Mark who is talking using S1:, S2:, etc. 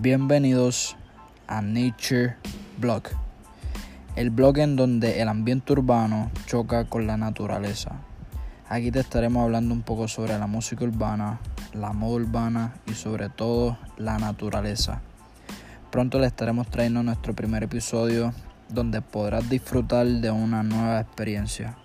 S1: Bienvenidos a Nature Blog, el blog en donde el ambiente urbano choca con la naturaleza. Aquí te estaremos hablando un poco sobre la música urbana, la moda urbana y sobre todo la naturaleza. Pronto le estaremos trayendo nuestro primer episodio donde podrás disfrutar de una nueva experiencia.